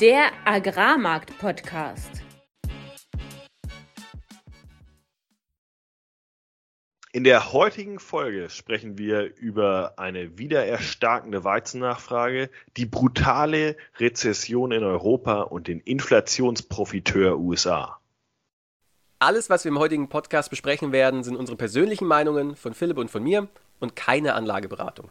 Der Agrarmarkt-Podcast. In der heutigen Folge sprechen wir über eine wiedererstarkende Weizennachfrage, die brutale Rezession in Europa und den Inflationsprofiteur USA. Alles, was wir im heutigen Podcast besprechen werden, sind unsere persönlichen Meinungen von Philipp und von mir und keine Anlageberatung.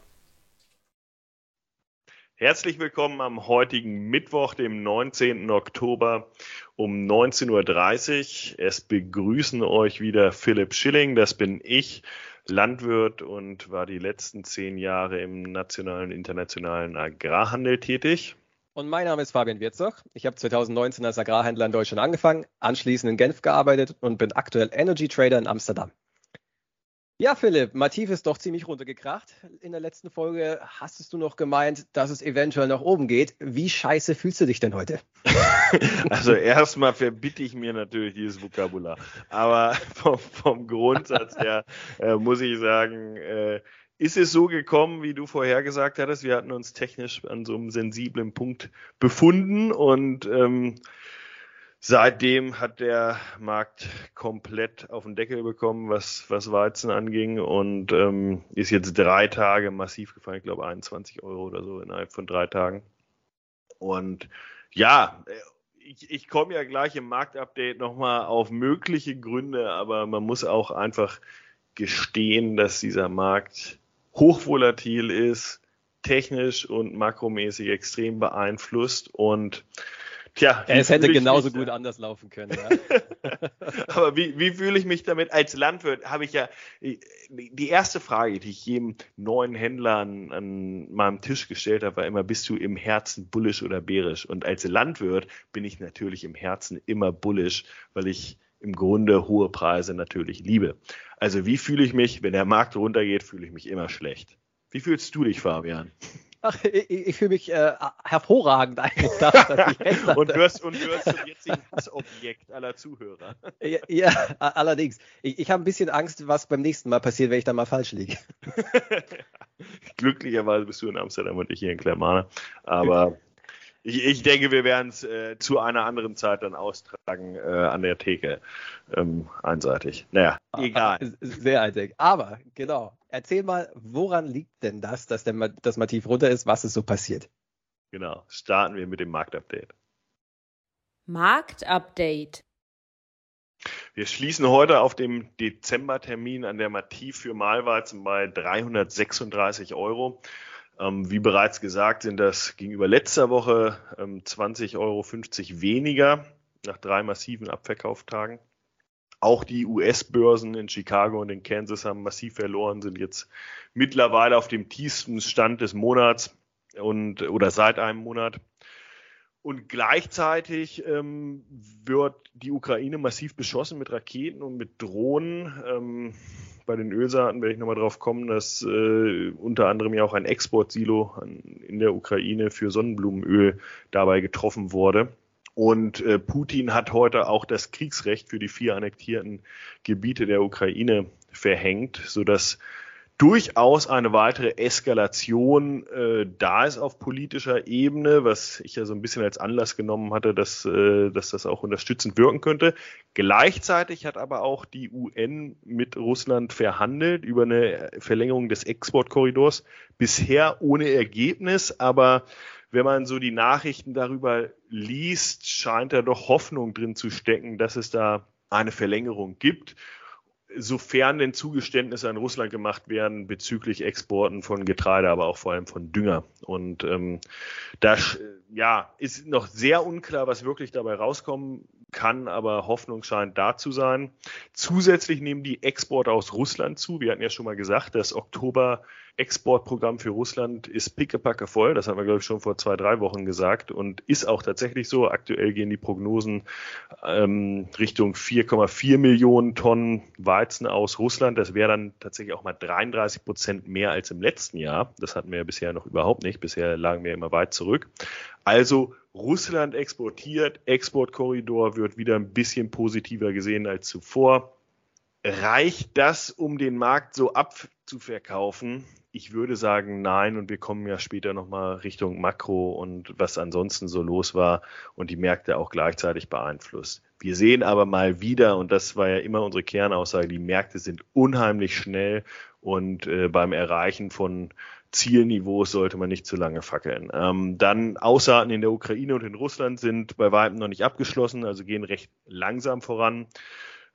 Herzlich willkommen am heutigen Mittwoch, dem 19. Oktober um 19.30 Uhr. Es begrüßen euch wieder Philipp Schilling, das bin ich, Landwirt und war die letzten zehn Jahre im nationalen und internationalen Agrarhandel tätig. Und mein Name ist Fabian Wirzog. Ich habe 2019 als Agrarhändler in Deutschland angefangen, anschließend in Genf gearbeitet und bin aktuell Energy Trader in Amsterdam. Ja, Philipp, Mativ ist doch ziemlich runtergekracht. In der letzten Folge hast du noch gemeint, dass es eventuell nach oben geht. Wie scheiße fühlst du dich denn heute? Also erstmal verbitte ich mir natürlich dieses Vokabular. Aber vom, vom Grundsatz her äh, muss ich sagen, äh, ist es so gekommen, wie du vorhergesagt hattest. Wir hatten uns technisch an so einem sensiblen Punkt befunden und ähm, Seitdem hat der Markt komplett auf den Deckel bekommen, was, was Weizen anging und ähm, ist jetzt drei Tage massiv gefallen, ich glaube 21 Euro oder so innerhalb von drei Tagen. Und ja, ich, ich komme ja gleich im Marktupdate nochmal auf mögliche Gründe, aber man muss auch einfach gestehen, dass dieser Markt hochvolatil ist, technisch und makromäßig extrem beeinflusst und Tja, es hätte genauso gut ja. anders laufen können. Ja. Aber wie, wie fühle ich mich damit? Als Landwirt habe ich ja die erste Frage, die ich jedem neuen Händler an, an meinem Tisch gestellt habe, war immer: Bist du im Herzen bullisch oder bärisch? Und als Landwirt bin ich natürlich im Herzen immer bullisch, weil ich im Grunde hohe Preise natürlich liebe. Also wie fühle ich mich, wenn der Markt runtergeht, fühle ich mich immer schlecht. Wie fühlst du dich, Fabian? Ach, ich, ich fühle mich äh, hervorragend eigentlich, dass, dass ich recht hatte. und wirst und wirst zum jetzigen Hassobjekt aller Zuhörer. ja, ja allerdings. Ich, ich habe ein bisschen Angst, was beim nächsten Mal passiert, wenn ich da mal falsch liege. Glücklicherweise bist du in Amsterdam und ich hier in Clermana. Aber ich, ich denke, wir werden es äh, zu einer anderen Zeit dann austragen äh, an der Theke. Ähm, einseitig. Naja, egal. Sehr einseitig. Aber genau. Erzähl mal, woran liegt denn das, dass der, das Mativ runter ist? Was ist so passiert? Genau. Starten wir mit dem Marktupdate. Marktupdate. Wir schließen heute auf dem Dezembertermin an der Mativ für Malweizen bei 336 Euro. Ähm, wie bereits gesagt, sind das gegenüber letzter Woche ähm, 20,50 Euro weniger nach drei massiven Abverkauftagen. Auch die US-Börsen in Chicago und in Kansas haben massiv verloren, sind jetzt mittlerweile auf dem tiefsten Stand des Monats und oder seit einem Monat. Und gleichzeitig ähm, wird die Ukraine massiv beschossen mit Raketen und mit Drohnen. Ähm, bei den Ölsaaten werde ich nochmal drauf kommen, dass äh, unter anderem ja auch ein Exportsilo in der Ukraine für Sonnenblumenöl dabei getroffen wurde. Und äh, Putin hat heute auch das Kriegsrecht für die vier annektierten Gebiete der Ukraine verhängt, sodass durchaus eine weitere Eskalation äh, da ist auf politischer Ebene, was ich ja so ein bisschen als Anlass genommen hatte, dass, äh, dass das auch unterstützend wirken könnte. Gleichzeitig hat aber auch die UN mit Russland verhandelt über eine Verlängerung des Exportkorridors. Bisher ohne Ergebnis, aber wenn man so die Nachrichten darüber liest, scheint da doch Hoffnung drin zu stecken, dass es da eine Verlängerung gibt sofern denn Zugeständnisse an Russland gemacht werden bezüglich Exporten von Getreide, aber auch vor allem von Dünger. Und ähm, da ja, ist noch sehr unklar, was wirklich dabei rauskommen kann, aber Hoffnung scheint da zu sein. Zusätzlich nehmen die Exporte aus Russland zu. Wir hatten ja schon mal gesagt, das Oktober-Exportprogramm für Russland ist pickepacke voll. Das haben wir, glaube ich, schon vor zwei, drei Wochen gesagt und ist auch tatsächlich so. Aktuell gehen die Prognosen ähm, Richtung 4,4 Millionen Tonnen Weizen aus Russland. Das wäre dann tatsächlich auch mal 33 Prozent mehr als im letzten Jahr. Das hatten wir ja bisher noch überhaupt nicht. Bisher lagen wir immer weit zurück. Also Russland exportiert, Exportkorridor wird wieder ein bisschen positiver gesehen als zuvor. Reicht das, um den Markt so abzuverkaufen? Ich würde sagen, nein. Und wir kommen ja später nochmal Richtung Makro und was ansonsten so los war und die Märkte auch gleichzeitig beeinflusst. Wir sehen aber mal wieder, und das war ja immer unsere Kernaussage, die Märkte sind unheimlich schnell und äh, beim Erreichen von Zielniveaus sollte man nicht zu lange fackeln. Ähm, dann Aussaaten in der Ukraine und in Russland sind bei weitem noch nicht abgeschlossen, also gehen recht langsam voran.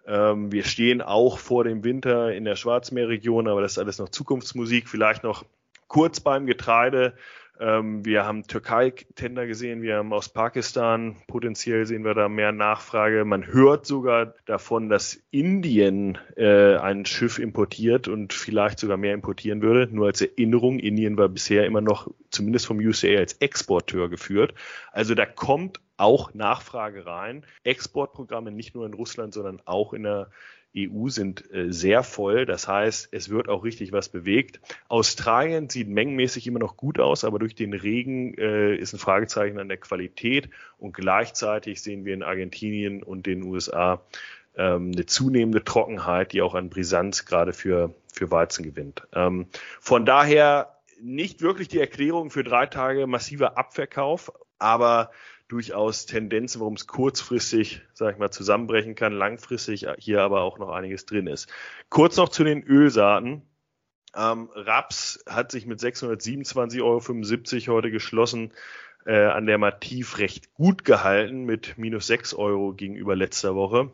Ähm, wir stehen auch vor dem Winter in der Schwarzmeerregion, aber das ist alles noch Zukunftsmusik. Vielleicht noch kurz beim Getreide. Ähm, wir haben Türkei-Tender gesehen, wir haben aus Pakistan, potenziell sehen wir da mehr Nachfrage. Man hört sogar davon, dass Indien äh, ein Schiff importiert und vielleicht sogar mehr importieren würde. Nur als Erinnerung, Indien war bisher immer noch, zumindest vom USDA, als Exporteur geführt. Also da kommt auch Nachfrage rein. Exportprogramme nicht nur in Russland, sondern auch in der EU sind äh, sehr voll. Das heißt, es wird auch richtig was bewegt. Australien sieht mengenmäßig immer noch gut aus, aber durch den Regen äh, ist ein Fragezeichen an der Qualität. Und gleichzeitig sehen wir in Argentinien und den USA ähm, eine zunehmende Trockenheit, die auch an Brisanz gerade für, für Weizen gewinnt. Ähm, von daher nicht wirklich die Erklärung für drei Tage massiver Abverkauf, aber durchaus Tendenzen, warum es kurzfristig, sag ich mal, zusammenbrechen kann, langfristig hier aber auch noch einiges drin ist. Kurz noch zu den Ölsaaten. Ähm, Raps hat sich mit 627,75 Euro heute geschlossen, äh, an der Mativ recht gut gehalten mit minus 6 Euro gegenüber letzter Woche.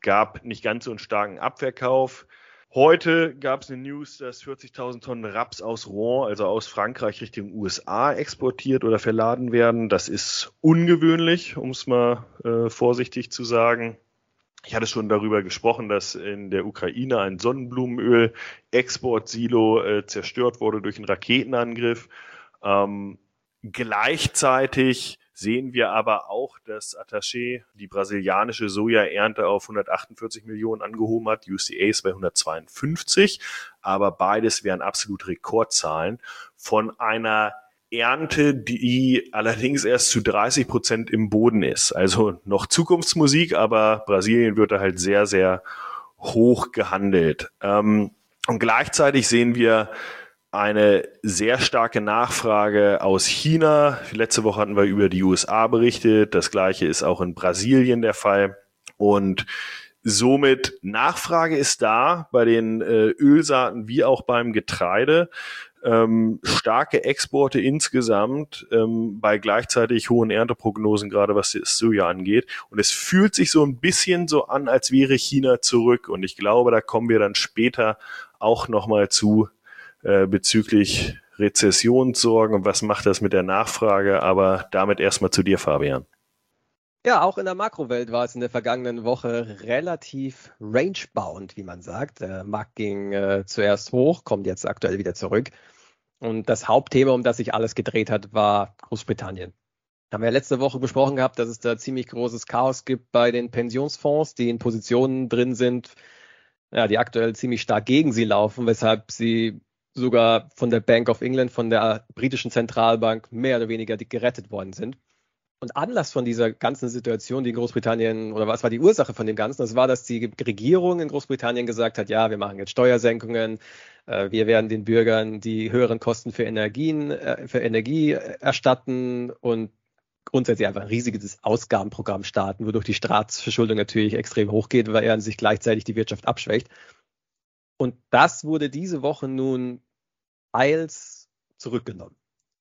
Gab nicht ganz so einen starken Abverkauf. Heute gab es eine News, dass 40.000 Tonnen Raps aus Rouen, also aus Frankreich Richtung USA exportiert oder verladen werden. Das ist ungewöhnlich, um es mal äh, vorsichtig zu sagen. Ich hatte schon darüber gesprochen, dass in der Ukraine ein Sonnenblumenöl-Exportsilo äh, zerstört wurde durch einen Raketenangriff. Ähm, gleichzeitig sehen wir aber auch, dass Attaché die brasilianische Sojaernte auf 148 Millionen angehoben hat, UCA ist bei 152, aber beides wären absolut Rekordzahlen von einer Ernte, die allerdings erst zu 30 Prozent im Boden ist. Also noch Zukunftsmusik, aber Brasilien wird da halt sehr, sehr hoch gehandelt. Ähm, und gleichzeitig sehen wir eine sehr starke Nachfrage aus China. Letzte Woche hatten wir über die USA berichtet. Das gleiche ist auch in Brasilien der Fall. Und somit Nachfrage ist da bei den äh, Ölsaaten wie auch beim Getreide. Ähm, starke Exporte insgesamt ähm, bei gleichzeitig hohen Ernteprognosen, gerade was das Soja angeht. Und es fühlt sich so ein bisschen so an, als wäre China zurück. Und ich glaube, da kommen wir dann später auch nochmal zu, äh, bezüglich Rezessionssorgen und was macht das mit der Nachfrage. Aber damit erstmal zu dir, Fabian. Ja, auch in der Makrowelt war es in der vergangenen Woche relativ rangebound, wie man sagt. Der Markt ging äh, zuerst hoch, kommt jetzt aktuell wieder zurück. Und das Hauptthema, um das sich alles gedreht hat, war Großbritannien. Haben wir ja letzte Woche besprochen gehabt, dass es da ziemlich großes Chaos gibt bei den Pensionsfonds, die in Positionen drin sind, ja, die aktuell ziemlich stark gegen sie laufen, weshalb sie sogar von der Bank of England, von der britischen Zentralbank mehr oder weniger gerettet worden sind. Und Anlass von dieser ganzen Situation, die in Großbritannien, oder was war die Ursache von dem Ganzen? Das war, dass die Regierung in Großbritannien gesagt hat, ja, wir machen jetzt Steuersenkungen, äh, wir werden den Bürgern die höheren Kosten für Energien, äh, für Energie erstatten und grundsätzlich einfach ein riesiges Ausgabenprogramm starten, wodurch die Staatsverschuldung natürlich extrem hochgeht, weil er sich gleichzeitig die Wirtschaft abschwächt. Und das wurde diese Woche nun eils zurückgenommen.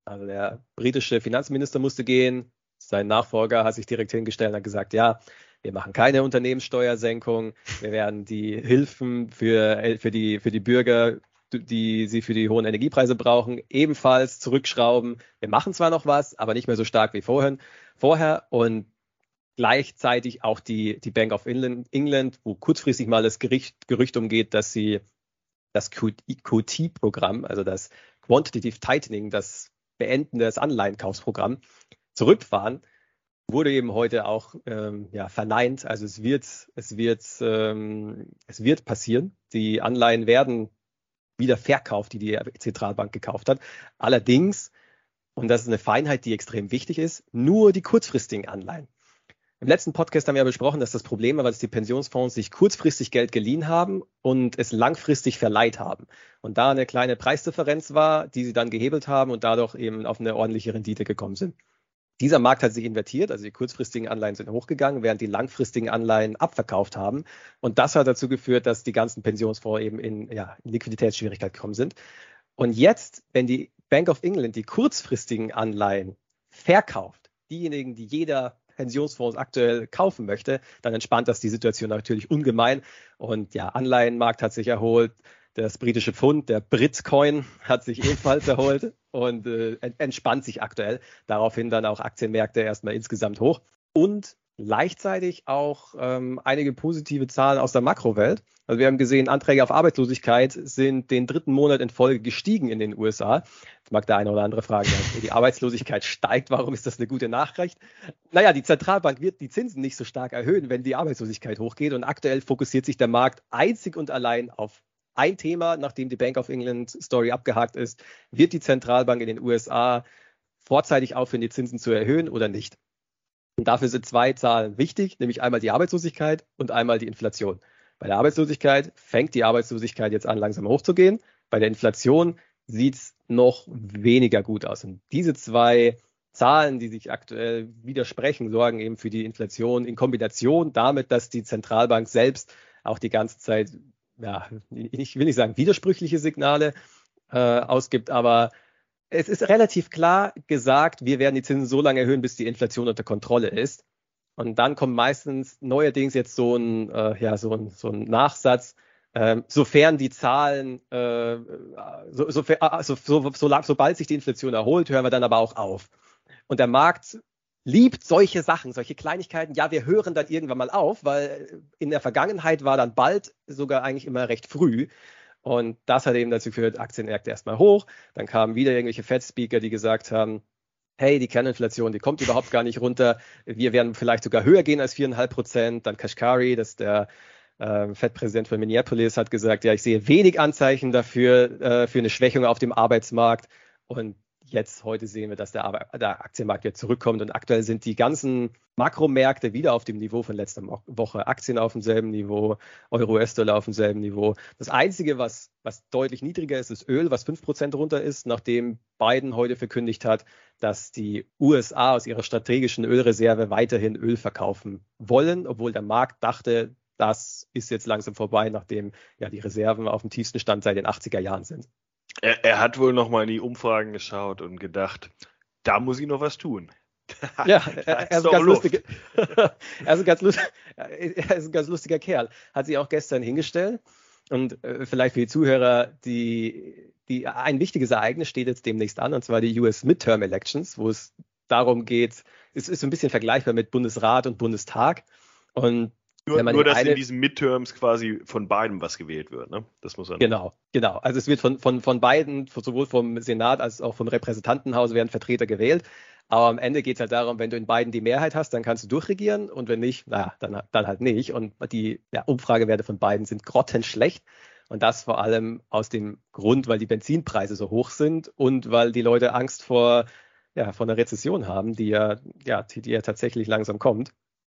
Also der britische Finanzminister musste gehen, sein Nachfolger hat sich direkt hingestellt und hat gesagt, ja, wir machen keine Unternehmenssteuersenkung, wir werden die Hilfen für, für, die, für die Bürger, die sie für die hohen Energiepreise brauchen, ebenfalls zurückschrauben. Wir machen zwar noch was, aber nicht mehr so stark wie vorhin, vorher. Und gleichzeitig auch die, die Bank of England, wo kurzfristig mal das Gericht, Gerücht umgeht, dass sie das QT-Programm, also das Quantitative Tightening, das Beenden des Anleihenkaufsprogramm, zurückfahren, wurde eben heute auch ähm, ja, verneint. Also es wird, es wird, ähm, es wird passieren. Die Anleihen werden wieder verkauft, die die Zentralbank gekauft hat. Allerdings, und das ist eine Feinheit, die extrem wichtig ist, nur die kurzfristigen Anleihen. Im letzten Podcast haben wir ja besprochen, dass das Problem war, dass die Pensionsfonds sich kurzfristig Geld geliehen haben und es langfristig verleiht haben. Und da eine kleine Preisdifferenz war, die sie dann gehebelt haben und dadurch eben auf eine ordentliche Rendite gekommen sind. Dieser Markt hat sich invertiert, also die kurzfristigen Anleihen sind hochgegangen, während die langfristigen Anleihen abverkauft haben. Und das hat dazu geführt, dass die ganzen Pensionsfonds eben in, ja, in Liquiditätsschwierigkeit gekommen sind. Und jetzt, wenn die Bank of England die kurzfristigen Anleihen verkauft, diejenigen, die jeder Pensionsfonds aktuell kaufen möchte, dann entspannt das die Situation natürlich ungemein. Und ja, Anleihenmarkt hat sich erholt. Das britische Pfund, der Britcoin, hat sich ebenfalls erholt und äh, entspannt sich aktuell. Daraufhin dann auch Aktienmärkte erstmal insgesamt hoch. Und gleichzeitig auch ähm, einige positive Zahlen aus der Makrowelt. Also wir haben gesehen, Anträge auf Arbeitslosigkeit sind den dritten Monat in Folge gestiegen in den USA. Jetzt mag der eine oder andere fragen, die Arbeitslosigkeit steigt, warum ist das eine gute Nachricht? Naja, die Zentralbank wird die Zinsen nicht so stark erhöhen, wenn die Arbeitslosigkeit hochgeht. Und aktuell fokussiert sich der Markt einzig und allein auf ein Thema, nachdem die Bank of England Story abgehakt ist. Wird die Zentralbank in den USA vorzeitig aufhören, die Zinsen zu erhöhen oder nicht? Und dafür sind zwei Zahlen wichtig, nämlich einmal die Arbeitslosigkeit und einmal die Inflation. Bei der Arbeitslosigkeit fängt die Arbeitslosigkeit jetzt an, langsam hochzugehen. Bei der Inflation sieht es noch weniger gut aus. Und diese zwei Zahlen, die sich aktuell widersprechen, sorgen eben für die Inflation in Kombination damit, dass die Zentralbank selbst auch die ganze Zeit, ja, ich will nicht sagen widersprüchliche Signale äh, ausgibt, aber es ist relativ klar gesagt, wir werden die Zinsen so lange erhöhen, bis die Inflation unter Kontrolle ist. Und dann kommt meistens neuerdings jetzt so ein, äh, ja, so ein, so ein Nachsatz, ähm, sofern die Zahlen, äh, so, so, also, so, so, sobald sich die Inflation erholt, hören wir dann aber auch auf. Und der Markt liebt solche Sachen, solche Kleinigkeiten. Ja, wir hören dann irgendwann mal auf, weil in der Vergangenheit war dann bald sogar eigentlich immer recht früh. Und das hat eben dazu geführt, Aktienmärkte erstmal hoch. Dann kamen wieder irgendwelche Fed-Speaker, die gesagt haben, hey, die Kerninflation, die kommt überhaupt gar nicht runter. Wir werden vielleicht sogar höher gehen als 4,5 Prozent. Dann Kashkari, das ist der äh, Fed-Präsident von Minneapolis, hat gesagt, ja, ich sehe wenig Anzeichen dafür, äh, für eine Schwächung auf dem Arbeitsmarkt. Und Jetzt, heute sehen wir, dass der, der, Aktienmarkt wieder zurückkommt und aktuell sind die ganzen Makromärkte wieder auf dem Niveau von letzter Woche. Aktien auf demselben Niveau, Euro-US-Dollar auf demselben Niveau. Das Einzige, was, was deutlich niedriger ist, ist Öl, was 5% runter ist, nachdem Biden heute verkündigt hat, dass die USA aus ihrer strategischen Ölreserve weiterhin Öl verkaufen wollen, obwohl der Markt dachte, das ist jetzt langsam vorbei, nachdem ja die Reserven auf dem tiefsten Stand seit den 80er Jahren sind. Er, er hat wohl noch mal in die Umfragen geschaut und gedacht, da muss ich noch was tun. ja, er, ist, ganz lustig, er, ist ein ganz lustig, er ist ein ganz lustiger Kerl. Hat sich auch gestern hingestellt. Und äh, vielleicht für die Zuhörer, die, die, ein wichtiges Ereignis steht jetzt demnächst an, und zwar die US Midterm Elections, wo es darum geht, es ist so ein bisschen vergleichbar mit Bundesrat und Bundestag. Und nur, nur dass eine, in diesen Midterms quasi von beiden was gewählt wird, ne? Das muss man. Genau, genau. Also es wird von, von, von beiden, sowohl vom Senat als auch vom Repräsentantenhaus werden Vertreter gewählt. Aber am Ende geht es halt darum, wenn du in beiden die Mehrheit hast, dann kannst du durchregieren und wenn nicht, naja, dann, dann halt nicht. Und die ja, Umfragewerte von beiden sind grottenschlecht. Und das vor allem aus dem Grund, weil die Benzinpreise so hoch sind und weil die Leute Angst vor, ja, vor einer Rezession haben, die ja, ja, die, die ja tatsächlich langsam kommt.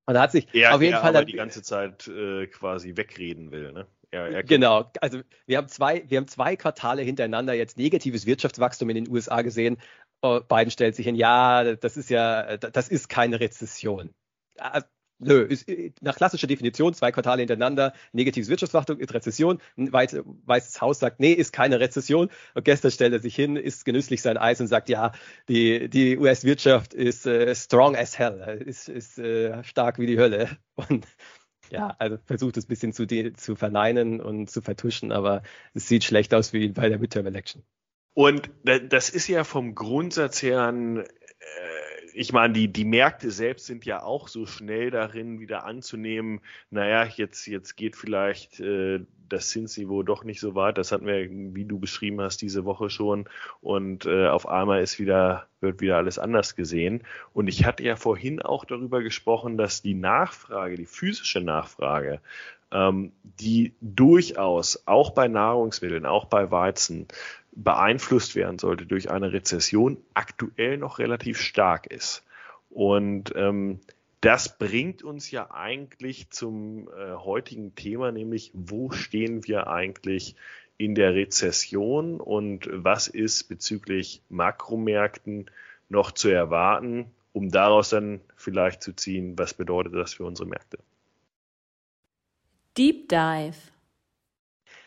Und da hat sich er, auf jeden er Fall aber die ganze Zeit äh, quasi wegreden will, ne? Er, er genau, also wir haben zwei, wir haben zwei Quartale hintereinander jetzt negatives Wirtschaftswachstum in den USA gesehen. Oh, Biden stellt sich hin, ja, das ist ja, das ist keine Rezession. Nö, ist, äh, nach klassischer Definition, zwei Quartale hintereinander, negatives Wirtschaftswachstum ist Rezession. Ein Weißes Haus sagt, nee, ist keine Rezession. Und gestern stellt er sich hin, isst genüsslich sein Eis und sagt, ja, die, die US-Wirtschaft ist äh, strong as hell, ist, ist äh, stark wie die Hölle. Und ja, also versucht es ein bisschen zu, zu verneinen und zu vertuschen, aber es sieht schlecht aus wie bei der Midterm Election. Und das ist ja vom Grundsatz her ein ich meine, die, die Märkte selbst sind ja auch so schnell darin, wieder anzunehmen, naja, jetzt, jetzt geht vielleicht äh, das Zinsniveau doch nicht so weit. Das hatten wir, wie du beschrieben hast, diese Woche schon. Und äh, auf einmal ist wieder, wird wieder alles anders gesehen. Und ich hatte ja vorhin auch darüber gesprochen, dass die Nachfrage, die physische Nachfrage, ähm, die durchaus auch bei Nahrungsmitteln, auch bei Weizen beeinflusst werden sollte durch eine Rezession, aktuell noch relativ stark ist. Und ähm, das bringt uns ja eigentlich zum äh, heutigen Thema, nämlich wo stehen wir eigentlich in der Rezession und was ist bezüglich Makromärkten noch zu erwarten, um daraus dann vielleicht zu ziehen, was bedeutet das für unsere Märkte. Deep Dive.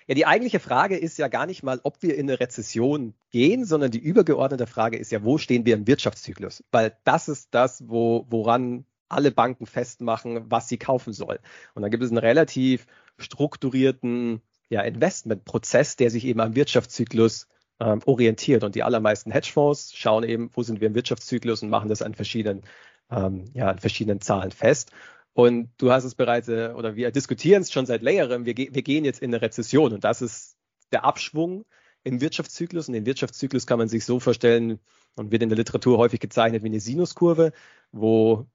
Ja, die eigentliche Frage ist ja gar nicht mal, ob wir in eine Rezession gehen, sondern die übergeordnete Frage ist ja, wo stehen wir im Wirtschaftszyklus? Weil das ist das, wo, woran alle Banken festmachen, was sie kaufen sollen. Und dann gibt es einen relativ strukturierten ja, Investmentprozess, der sich eben am Wirtschaftszyklus ähm, orientiert. Und die allermeisten Hedgefonds schauen eben, wo sind wir im Wirtschaftszyklus und machen das an verschiedenen, ähm, ja, an verschiedenen Zahlen fest. Und du hast es bereits, äh, oder wir diskutieren es schon seit längerem, wir, wir gehen jetzt in eine Rezession und das ist der Abschwung im Wirtschaftszyklus. Und den Wirtschaftszyklus kann man sich so vorstellen und wird in der Literatur häufig gezeichnet wie eine Sinuskurve, wo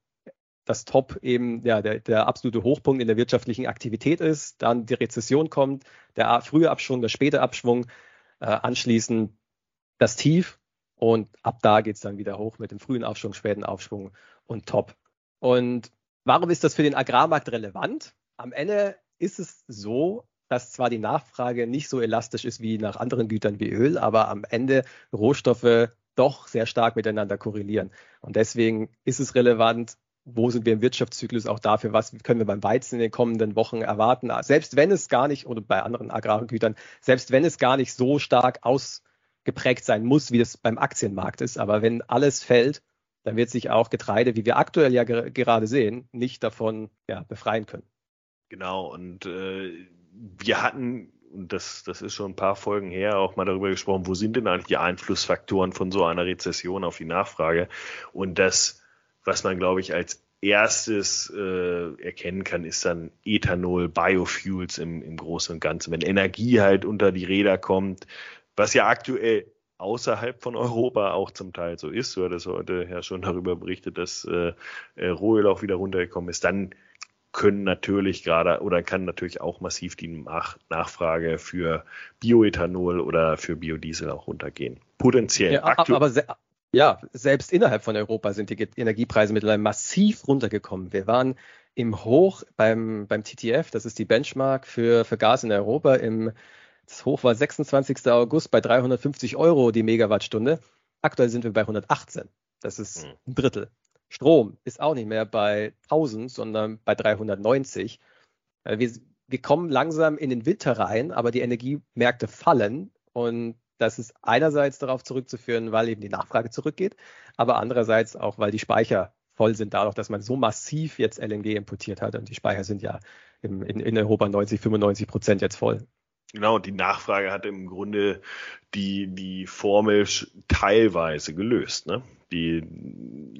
das Top eben ja, der, der absolute Hochpunkt in der wirtschaftlichen Aktivität ist, dann die Rezession kommt, der frühe Abschwung, der späte Abschwung, äh, anschließend das Tief und ab da geht es dann wieder hoch mit dem frühen Aufschwung, späten Aufschwung und Top. Und Warum ist das für den Agrarmarkt relevant? Am Ende ist es so, dass zwar die Nachfrage nicht so elastisch ist wie nach anderen Gütern wie Öl, aber am Ende Rohstoffe doch sehr stark miteinander korrelieren. Und deswegen ist es relevant, wo sind wir im Wirtschaftszyklus auch dafür, was können wir beim Weizen in den kommenden Wochen erwarten, selbst wenn es gar nicht, oder bei anderen Agrargütern, selbst wenn es gar nicht so stark ausgeprägt sein muss, wie es beim Aktienmarkt ist. Aber wenn alles fällt, dann wird sich auch Getreide, wie wir aktuell ja ge gerade sehen, nicht davon ja, befreien können. Genau, und äh, wir hatten, und das, das ist schon ein paar Folgen her, auch mal darüber gesprochen, wo sind denn eigentlich die Einflussfaktoren von so einer Rezession auf die Nachfrage? Und das, was man, glaube ich, als erstes äh, erkennen kann, ist dann Ethanol, Biofuels im, im Großen und Ganzen. Wenn Energie halt unter die Räder kommt, was ja aktuell außerhalb von Europa auch zum Teil so ist. Du hattest heute ja schon darüber berichtet, dass äh, äh, Rohöl auch wieder runtergekommen ist. Dann können natürlich gerade oder kann natürlich auch massiv die Nach Nachfrage für Bioethanol oder für Biodiesel auch runtergehen. Potenziell. Ja, aber se ja, selbst innerhalb von Europa sind die Energiepreise mittlerweile massiv runtergekommen. Wir waren im Hoch beim, beim TTF, das ist die Benchmark für, für Gas in Europa im das Hoch war 26. August bei 350 Euro die Megawattstunde. Aktuell sind wir bei 118. Das ist hm. ein Drittel. Strom ist auch nicht mehr bei 1000, sondern bei 390. Äh, wir, wir kommen langsam in den Winter rein, aber die Energiemärkte fallen und das ist einerseits darauf zurückzuführen, weil eben die Nachfrage zurückgeht, aber andererseits auch, weil die Speicher voll sind, dadurch, dass man so massiv jetzt LNG importiert hat und die Speicher sind ja in, in, in Europa 90, 95 Prozent jetzt voll. Genau, die Nachfrage hat im Grunde die, die Formel teilweise gelöst. Ne? Die,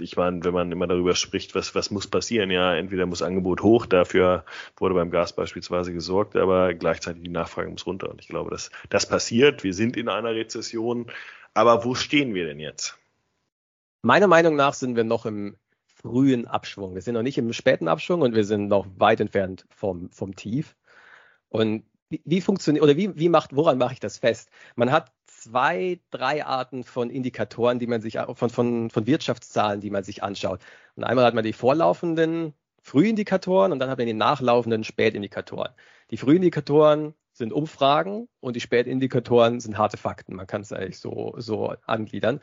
ich meine, wenn man immer darüber spricht, was, was muss passieren, ja, entweder muss Angebot hoch, dafür wurde beim Gas beispielsweise gesorgt, aber gleichzeitig die Nachfrage muss runter. Und ich glaube, dass das passiert. Wir sind in einer Rezession. Aber wo stehen wir denn jetzt? Meiner Meinung nach sind wir noch im frühen Abschwung. Wir sind noch nicht im späten Abschwung und wir sind noch weit entfernt vom, vom Tief. Und wie, wie funktioniert oder wie, wie macht, woran mache ich das fest? Man hat zwei, drei Arten von Indikatoren, die man sich, von, von, von Wirtschaftszahlen, die man sich anschaut. Und einmal hat man die vorlaufenden Frühindikatoren und dann hat man die nachlaufenden Spätindikatoren. Die Frühindikatoren sind Umfragen und die Spätindikatoren sind harte Fakten. Man kann es eigentlich so, so angliedern.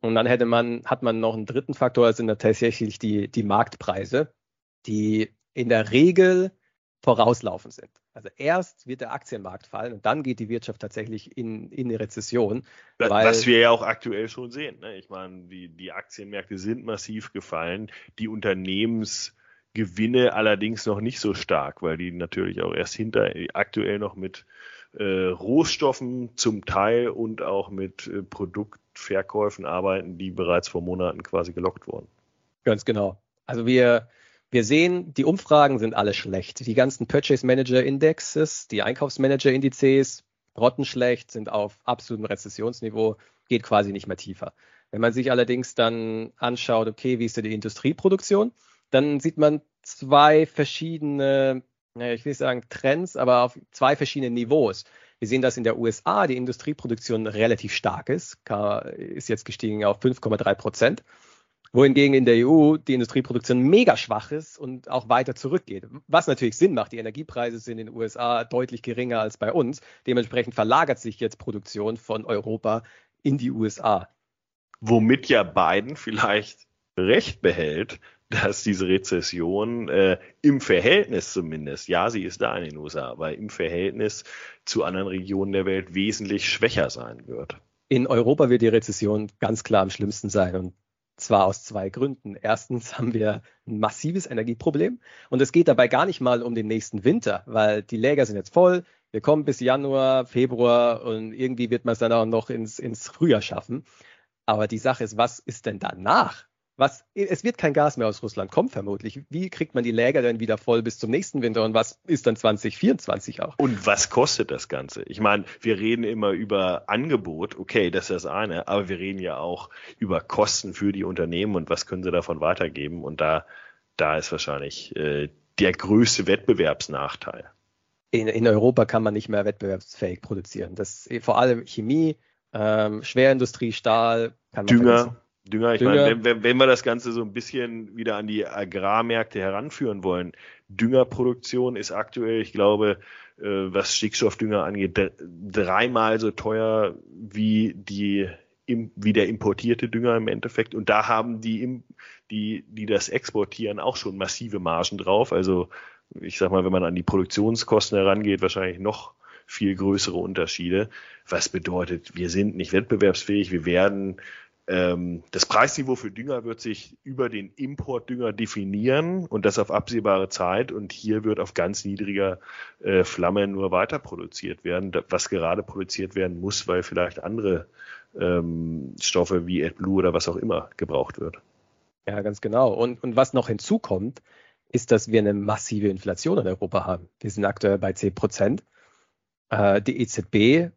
Und dann hätte man, hat man noch einen dritten Faktor, das sind tatsächlich die, die Marktpreise, die in der Regel vorauslaufend sind. Also erst wird der Aktienmarkt fallen und dann geht die Wirtschaft tatsächlich in, in eine Rezession. Weil, Was wir ja auch aktuell schon sehen. Ne? Ich meine, die, die Aktienmärkte sind massiv gefallen. Die Unternehmensgewinne allerdings noch nicht so stark, weil die natürlich auch erst hinter aktuell noch mit äh, Rohstoffen zum Teil und auch mit äh, Produktverkäufen arbeiten, die bereits vor Monaten quasi gelockt wurden. Ganz genau. Also wir, wir sehen, die Umfragen sind alle schlecht. Die ganzen Purchase Manager Indexes, die Einkaufsmanager Indizes, grottenschlecht, sind auf absolutem Rezessionsniveau, geht quasi nicht mehr tiefer. Wenn man sich allerdings dann anschaut, okay, wie ist denn die Industrieproduktion, dann sieht man zwei verschiedene, ich will nicht sagen Trends, aber auf zwei verschiedene Niveaus. Wir sehen, dass in der USA die Industrieproduktion relativ stark ist, ist jetzt gestiegen auf 5,3 Prozent. Wohingegen in der EU die Industrieproduktion mega schwach ist und auch weiter zurückgeht. Was natürlich Sinn macht. Die Energiepreise sind in den USA deutlich geringer als bei uns. Dementsprechend verlagert sich jetzt Produktion von Europa in die USA. Womit ja Biden vielleicht recht behält, dass diese Rezession äh, im Verhältnis zumindest, ja, sie ist da in den USA, aber im Verhältnis zu anderen Regionen der Welt wesentlich schwächer sein wird. In Europa wird die Rezession ganz klar am schlimmsten sein und zwar aus zwei Gründen. Erstens haben wir ein massives Energieproblem und es geht dabei gar nicht mal um den nächsten Winter, weil die Läger sind jetzt voll. Wir kommen bis Januar, Februar und irgendwie wird man es dann auch noch ins, ins Frühjahr schaffen. Aber die Sache ist, was ist denn danach? Was, es wird kein Gas mehr aus Russland kommen, vermutlich. Wie kriegt man die Läger denn wieder voll bis zum nächsten Winter und was ist dann 2024 auch? Und was kostet das Ganze? Ich meine, wir reden immer über Angebot, okay, das ist das eine, aber wir reden ja auch über Kosten für die Unternehmen und was können sie davon weitergeben und da, da ist wahrscheinlich äh, der größte Wettbewerbsnachteil. In, in Europa kann man nicht mehr wettbewerbsfähig produzieren. Das vor allem Chemie, ähm, Schwerindustrie, Stahl, kann man Dünger. Vergessen. Dünger, ich Dünger. meine, wenn, wenn wir das Ganze so ein bisschen wieder an die Agrarmärkte heranführen wollen, Düngerproduktion ist aktuell, ich glaube, äh, was Stickstoffdünger angeht, dreimal so teuer wie die wie der importierte Dünger im Endeffekt. Und da haben die, die, die das exportieren, auch schon massive Margen drauf. Also ich sag mal, wenn man an die Produktionskosten herangeht, wahrscheinlich noch viel größere Unterschiede. Was bedeutet, wir sind nicht wettbewerbsfähig, wir werden das Preisniveau für Dünger wird sich über den Importdünger definieren und das auf absehbare Zeit. Und hier wird auf ganz niedriger äh, Flamme nur weiter produziert werden, was gerade produziert werden muss, weil vielleicht andere ähm, Stoffe wie AdBlue oder was auch immer gebraucht wird. Ja, ganz genau. Und, und was noch hinzukommt, ist, dass wir eine massive Inflation in Europa haben. Wir sind aktuell bei 10 Prozent. Äh, die EZB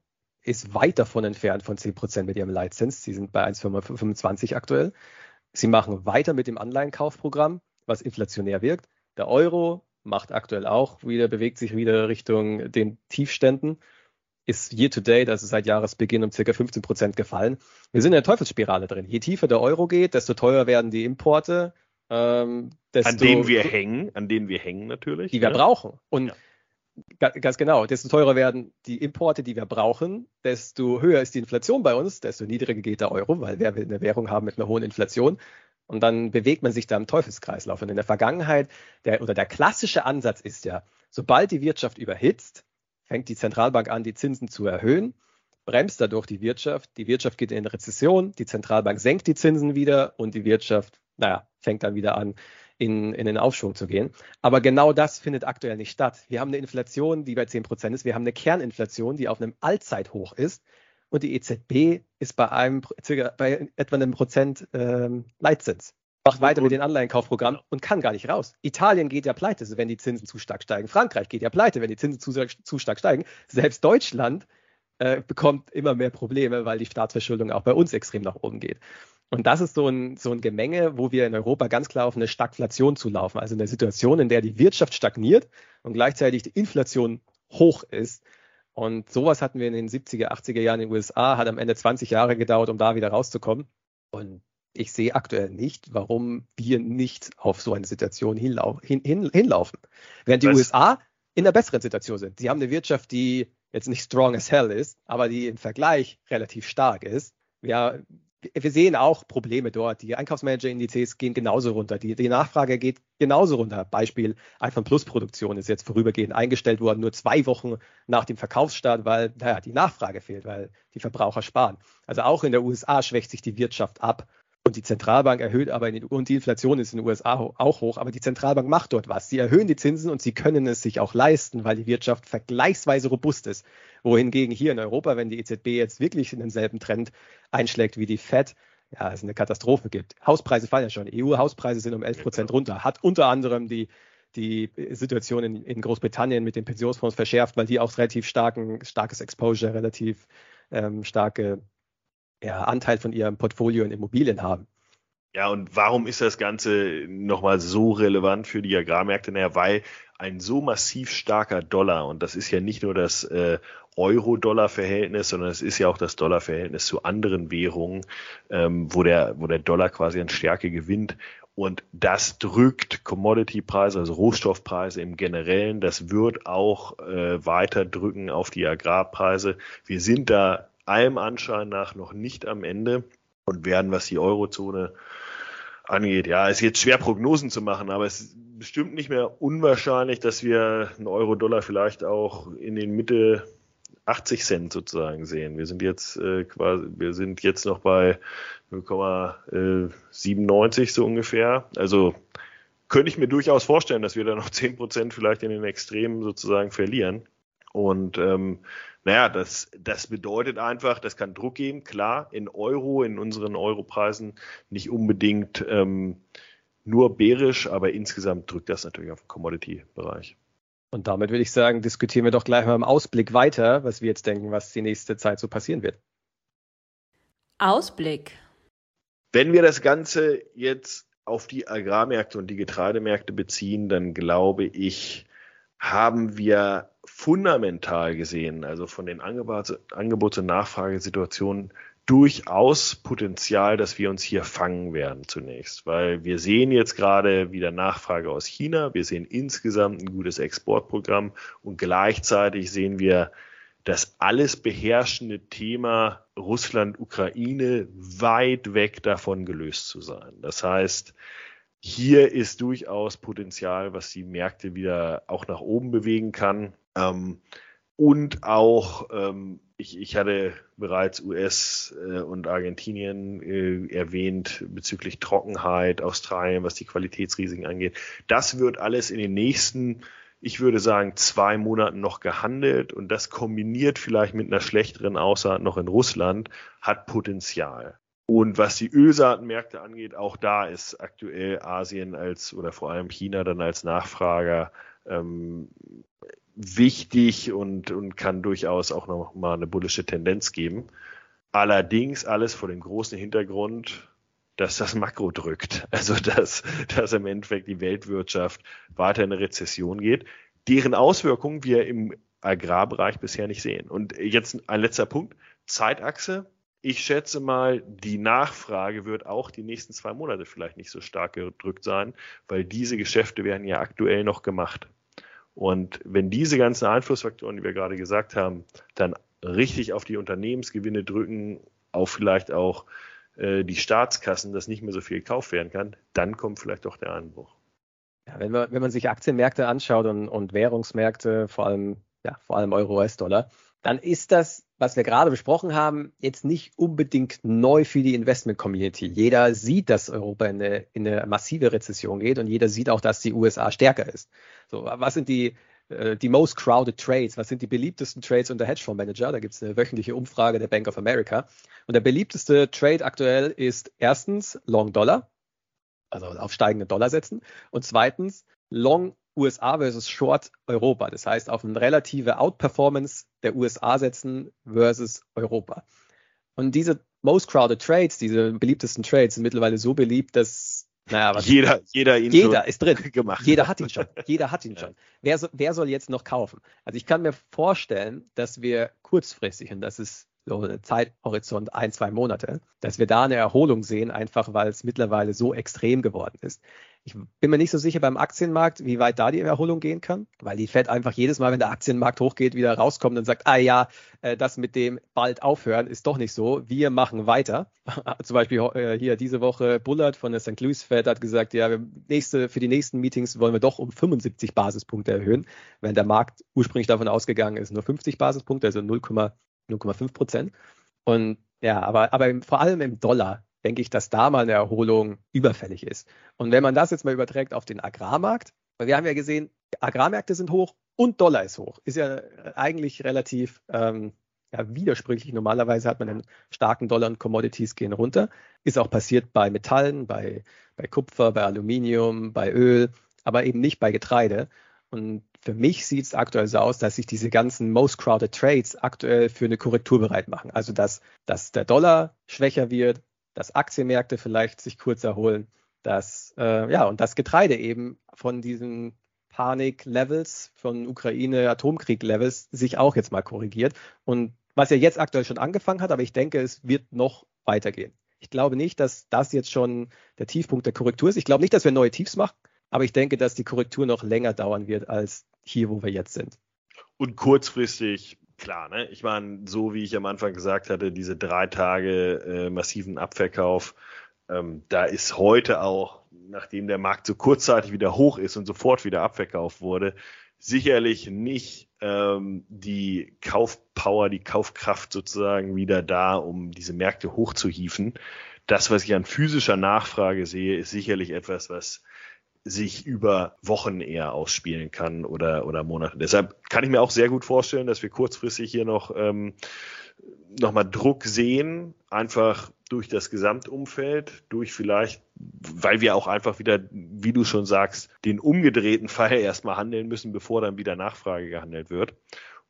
ist weit davon entfernt von 10% mit ihrem Leitzins. Sie sind bei 1,25 aktuell. Sie machen weiter mit dem Anleihenkaufprogramm, was inflationär wirkt. Der Euro macht aktuell auch wieder, bewegt sich wieder Richtung den Tiefständen, ist year to date, also seit Jahresbeginn um circa 15 Prozent gefallen. Wir sind in der Teufelsspirale drin. Je tiefer der Euro geht, desto teurer werden die Importe. Ähm, desto, an denen wir hängen, an denen wir hängen natürlich. Die wir ja. brauchen. Und ja. Ganz genau. Desto teurer werden die Importe, die wir brauchen, desto höher ist die Inflation bei uns, desto niedriger geht der Euro, weil will eine Währung haben mit einer hohen Inflation? Und dann bewegt man sich da im Teufelskreislauf. Und in der Vergangenheit, der, oder der klassische Ansatz ist ja, sobald die Wirtschaft überhitzt, fängt die Zentralbank an, die Zinsen zu erhöhen, bremst dadurch die Wirtschaft, die Wirtschaft geht in Rezession, die Zentralbank senkt die Zinsen wieder und die Wirtschaft, naja, fängt dann wieder an, in, in den Aufschwung zu gehen. Aber genau das findet aktuell nicht statt. Wir haben eine Inflation, die bei 10 Prozent ist. Wir haben eine Kerninflation, die auf einem Allzeithoch ist. Und die EZB ist bei einem bei etwa einem Prozent ähm, Leitzins. Macht weiter mit den Anleihenkaufprogrammen und kann gar nicht raus. Italien geht ja pleite, wenn die Zinsen zu stark steigen. Frankreich geht ja pleite, wenn die Zinsen zu, zu stark steigen. Selbst Deutschland äh, bekommt immer mehr Probleme, weil die Staatsverschuldung auch bei uns extrem nach oben geht. Und das ist so ein, so ein Gemenge, wo wir in Europa ganz klar auf eine Stagflation zulaufen. Also eine Situation, in der die Wirtschaft stagniert und gleichzeitig die Inflation hoch ist. Und sowas hatten wir in den 70er, 80er Jahren in den USA, hat am Ende 20 Jahre gedauert, um da wieder rauszukommen. Und ich sehe aktuell nicht, warum wir nicht auf so eine Situation hinlau hin, hin, hinlaufen. Während die Was? USA in einer besseren Situation sind. Sie haben eine Wirtschaft, die jetzt nicht strong as hell ist, aber die im Vergleich relativ stark ist. Ja, wir sehen auch Probleme dort. Die Einkaufsmanager-Indizes gehen genauso runter. Die, die, Nachfrage geht genauso runter. Beispiel iPhone Plus Produktion ist jetzt vorübergehend eingestellt worden, nur zwei Wochen nach dem Verkaufsstart, weil naja, die Nachfrage fehlt, weil die Verbraucher sparen. Also auch in der USA schwächt sich die Wirtschaft ab. Und die Zentralbank erhöht aber, den, und die Inflation ist in den USA auch hoch, aber die Zentralbank macht dort was. Sie erhöhen die Zinsen und sie können es sich auch leisten, weil die Wirtschaft vergleichsweise robust ist. Wohingegen hier in Europa, wenn die EZB jetzt wirklich in denselben Trend einschlägt wie die Fed, ja, es eine Katastrophe gibt. Hauspreise fallen ja schon. EU-Hauspreise sind um 11 Prozent runter. Hat unter anderem die, die Situation in, in, Großbritannien mit den Pensionsfonds verschärft, weil die auch relativ starken, starkes Exposure, relativ ähm, starke ja, Anteil von ihrem Portfolio in Immobilien haben. Ja, und warum ist das Ganze nochmal so relevant für die Agrarmärkte? Naja, weil ein so massiv starker Dollar, und das ist ja nicht nur das äh, Euro-Dollar-Verhältnis, sondern es ist ja auch das Dollar-Verhältnis zu anderen Währungen, ähm, wo, der, wo der Dollar quasi an Stärke gewinnt. Und das drückt Commodity-Preise, also Rohstoffpreise im Generellen. Das wird auch äh, weiter drücken auf die Agrarpreise. Wir sind da allem Anschein nach noch nicht am Ende und werden, was die Eurozone angeht. Ja, ist jetzt schwer Prognosen zu machen, aber es ist bestimmt nicht mehr unwahrscheinlich, dass wir einen Euro-Dollar vielleicht auch in den Mitte 80 Cent sozusagen sehen. Wir sind jetzt äh, quasi, wir sind jetzt noch bei 0,97 so ungefähr. Also könnte ich mir durchaus vorstellen, dass wir da noch 10 Prozent vielleicht in den Extremen sozusagen verlieren. Und ähm, naja, das, das bedeutet einfach, das kann Druck geben, klar, in Euro, in unseren Europreisen nicht unbedingt ähm, nur bärisch, aber insgesamt drückt das natürlich auf den Commodity-Bereich. Und damit würde ich sagen, diskutieren wir doch gleich mal im Ausblick weiter, was wir jetzt denken, was die nächste Zeit so passieren wird. Ausblick. Wenn wir das Ganze jetzt auf die Agrarmärkte und die Getreidemärkte beziehen, dann glaube ich, haben wir fundamental gesehen, also von den Angebots-, und Nachfragesituationen, durchaus Potenzial, dass wir uns hier fangen werden zunächst, weil wir sehen jetzt gerade wieder Nachfrage aus China, wir sehen insgesamt ein gutes Exportprogramm und gleichzeitig sehen wir das alles beherrschende Thema Russland-Ukraine weit weg davon gelöst zu sein. Das heißt, hier ist durchaus Potenzial, was die Märkte wieder auch nach oben bewegen kann. Ähm, und auch, ähm, ich, ich hatte bereits US äh, und Argentinien äh, erwähnt bezüglich Trockenheit, Australien, was die Qualitätsrisiken angeht. Das wird alles in den nächsten, ich würde sagen, zwei Monaten noch gehandelt und das kombiniert vielleicht mit einer schlechteren Aussaat noch in Russland, hat Potenzial. Und was die Ölsaatenmärkte angeht, auch da ist aktuell Asien als oder vor allem China dann als Nachfrager ähm, wichtig und, und kann durchaus auch noch mal eine bullische Tendenz geben. Allerdings alles vor dem großen Hintergrund, dass das Makro drückt. Also dass, dass im Endeffekt die Weltwirtschaft weiter in eine Rezession geht, deren Auswirkungen wir im Agrarbereich bisher nicht sehen. Und jetzt ein letzter Punkt. Zeitachse ich schätze mal, die Nachfrage wird auch die nächsten zwei Monate vielleicht nicht so stark gedrückt sein, weil diese Geschäfte werden ja aktuell noch gemacht. Und wenn diese ganzen Einflussfaktoren, die wir gerade gesagt haben, dann richtig auf die Unternehmensgewinne drücken, auf vielleicht auch äh, die Staatskassen, dass nicht mehr so viel gekauft werden kann, dann kommt vielleicht doch der Einbruch. Ja, wenn, man, wenn man sich Aktienmärkte anschaut und, und Währungsmärkte, vor allem, ja, vor allem Euro-US-Dollar, dann ist das, was wir gerade besprochen haben, jetzt nicht unbedingt neu für die Investment-Community. Jeder sieht, dass Europa in eine, in eine massive Rezession geht und jeder sieht auch, dass die USA stärker ist. So, was sind die, äh, die most crowded Trades? Was sind die beliebtesten Trades unter Hedgefondsmanager? Da gibt es eine wöchentliche Umfrage der Bank of America. Und der beliebteste Trade aktuell ist erstens Long Dollar, also auf steigende Dollar setzen. Und zweitens Long USA versus Short Europa. Das heißt, auf eine relative Outperformance der USA setzen versus Europa. Und diese most crowded Trades, diese beliebtesten Trades sind mittlerweile so beliebt, dass naja, was jeder, jeder, ihn jeder ist drin gemacht. Jeder hat ihn schon. Jeder hat ihn schon. Wer, so, wer soll jetzt noch kaufen? Also ich kann mir vorstellen, dass wir kurzfristig, und das ist so ein Zeithorizont ein, zwei Monate, dass wir da eine Erholung sehen, einfach weil es mittlerweile so extrem geworden ist. Ich bin mir nicht so sicher beim Aktienmarkt, wie weit da die Erholung gehen kann, weil die Fed einfach jedes Mal, wenn der Aktienmarkt hochgeht, wieder rauskommt und sagt, ah ja, äh, das mit dem bald aufhören ist doch nicht so. Wir machen weiter. Zum Beispiel äh, hier diese Woche Bullard von der St. Louis Fed hat gesagt, ja, nächste, für die nächsten Meetings wollen wir doch um 75 Basispunkte erhöhen, wenn der Markt ursprünglich davon ausgegangen ist, nur 50 Basispunkte, also 0,5 Prozent. Und ja, aber, aber vor allem im Dollar denke ich, dass da mal eine Erholung überfällig ist. Und wenn man das jetzt mal überträgt auf den Agrarmarkt, weil wir haben ja gesehen, Agrarmärkte sind hoch und Dollar ist hoch. Ist ja eigentlich relativ ähm, ja, widersprüchlich. Normalerweise hat man einen starken Dollar und Commodities gehen runter. Ist auch passiert bei Metallen, bei, bei Kupfer, bei Aluminium, bei Öl, aber eben nicht bei Getreide. Und für mich sieht es aktuell so aus, dass sich diese ganzen most crowded Trades aktuell für eine Korrektur bereit machen. Also dass, dass der Dollar schwächer wird, dass Aktienmärkte vielleicht sich kurz erholen, dass äh, ja und das Getreide eben von diesen Panik-Levels, von Ukraine-Atomkrieg-Levels sich auch jetzt mal korrigiert. Und was ja jetzt aktuell schon angefangen hat, aber ich denke, es wird noch weitergehen. Ich glaube nicht, dass das jetzt schon der Tiefpunkt der Korrektur ist. Ich glaube nicht, dass wir neue Tiefs machen, aber ich denke, dass die Korrektur noch länger dauern wird als hier, wo wir jetzt sind. Und kurzfristig, klar, ne? Ich meine, so wie ich am Anfang gesagt hatte, diese drei Tage äh, massiven Abverkauf, ähm, da ist heute auch, nachdem der Markt so kurzzeitig wieder hoch ist und sofort wieder abverkauft wurde, sicherlich nicht ähm, die Kaufpower, die Kaufkraft sozusagen wieder da, um diese Märkte hochzuhieven. Das, was ich an physischer Nachfrage sehe, ist sicherlich etwas, was sich über Wochen eher ausspielen kann oder, oder Monate. Deshalb kann ich mir auch sehr gut vorstellen, dass wir kurzfristig hier noch ähm, nochmal Druck sehen, einfach durch das Gesamtumfeld, durch vielleicht, weil wir auch einfach wieder, wie du schon sagst, den umgedrehten Fall erstmal handeln müssen, bevor dann wieder Nachfrage gehandelt wird.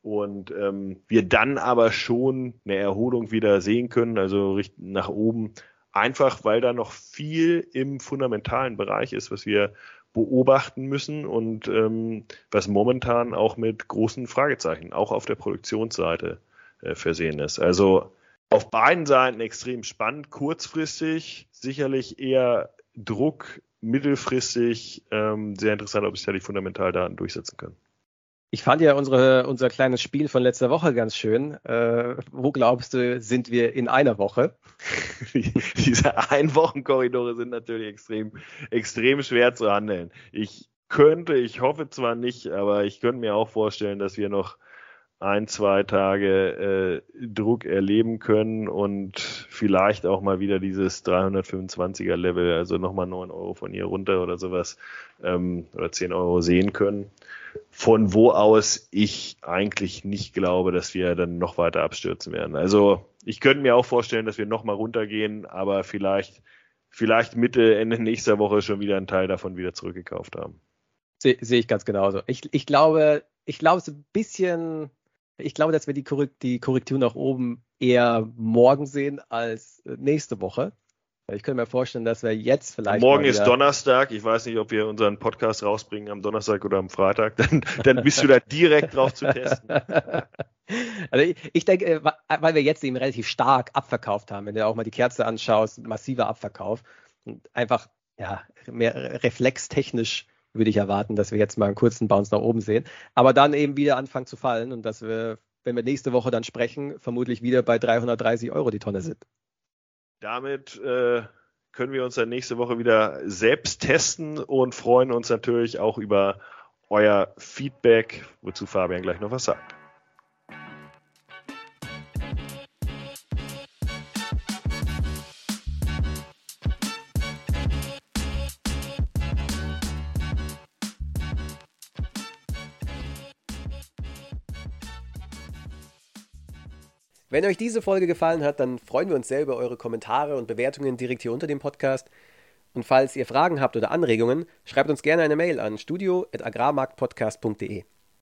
Und ähm, wir dann aber schon eine Erholung wieder sehen können, also nach oben, einfach weil da noch viel im fundamentalen Bereich ist, was wir beobachten müssen und ähm, was momentan auch mit großen Fragezeichen, auch auf der Produktionsseite äh, versehen ist. Also auf beiden Seiten extrem spannend, kurzfristig sicherlich eher Druck, mittelfristig ähm, sehr interessant, ob sich da die Fundamentaldaten durchsetzen können. Ich fand ja unsere, unser kleines Spiel von letzter Woche ganz schön. Äh, wo glaubst du, sind wir in einer Woche? Diese Einwochenkorridore sind natürlich extrem, extrem schwer zu handeln. Ich könnte, ich hoffe zwar nicht, aber ich könnte mir auch vorstellen, dass wir noch ein, zwei Tage äh, Druck erleben können und vielleicht auch mal wieder dieses 325er Level, also nochmal 9 Euro von hier runter oder sowas ähm, oder 10 Euro sehen können von wo aus ich eigentlich nicht glaube, dass wir dann noch weiter abstürzen werden. Also ich könnte mir auch vorstellen, dass wir noch mal runtergehen, aber vielleicht, vielleicht Mitte, Ende nächster Woche schon wieder einen Teil davon wieder zurückgekauft haben. Sehe seh ich ganz genauso. Ich, ich glaube, ich glaube so ein bisschen, ich glaube, dass wir die, Korrekt, die Korrektur nach oben eher morgen sehen als nächste Woche. Ich könnte mir vorstellen, dass wir jetzt vielleicht. Morgen ist Donnerstag. Ich weiß nicht, ob wir unseren Podcast rausbringen am Donnerstag oder am Freitag. Dann, dann bist du da direkt drauf zu testen. Also ich, ich denke, äh, weil wir jetzt eben relativ stark abverkauft haben, wenn du auch mal die Kerze anschaust, massiver Abverkauf und einfach ja mehr reflextechnisch würde ich erwarten, dass wir jetzt mal einen kurzen Bounce nach oben sehen, aber dann eben wieder anfangen zu fallen und dass wir, wenn wir nächste Woche dann sprechen, vermutlich wieder bei 330 Euro die Tonne sind. Damit äh, können wir uns dann nächste Woche wieder selbst testen und freuen uns natürlich auch über euer Feedback, wozu Fabian gleich noch was sagt. Wenn euch diese Folge gefallen hat, dann freuen wir uns sehr über eure Kommentare und Bewertungen direkt hier unter dem Podcast. Und falls ihr Fragen habt oder Anregungen, schreibt uns gerne eine Mail an studio.agrarmarktpodcast.de.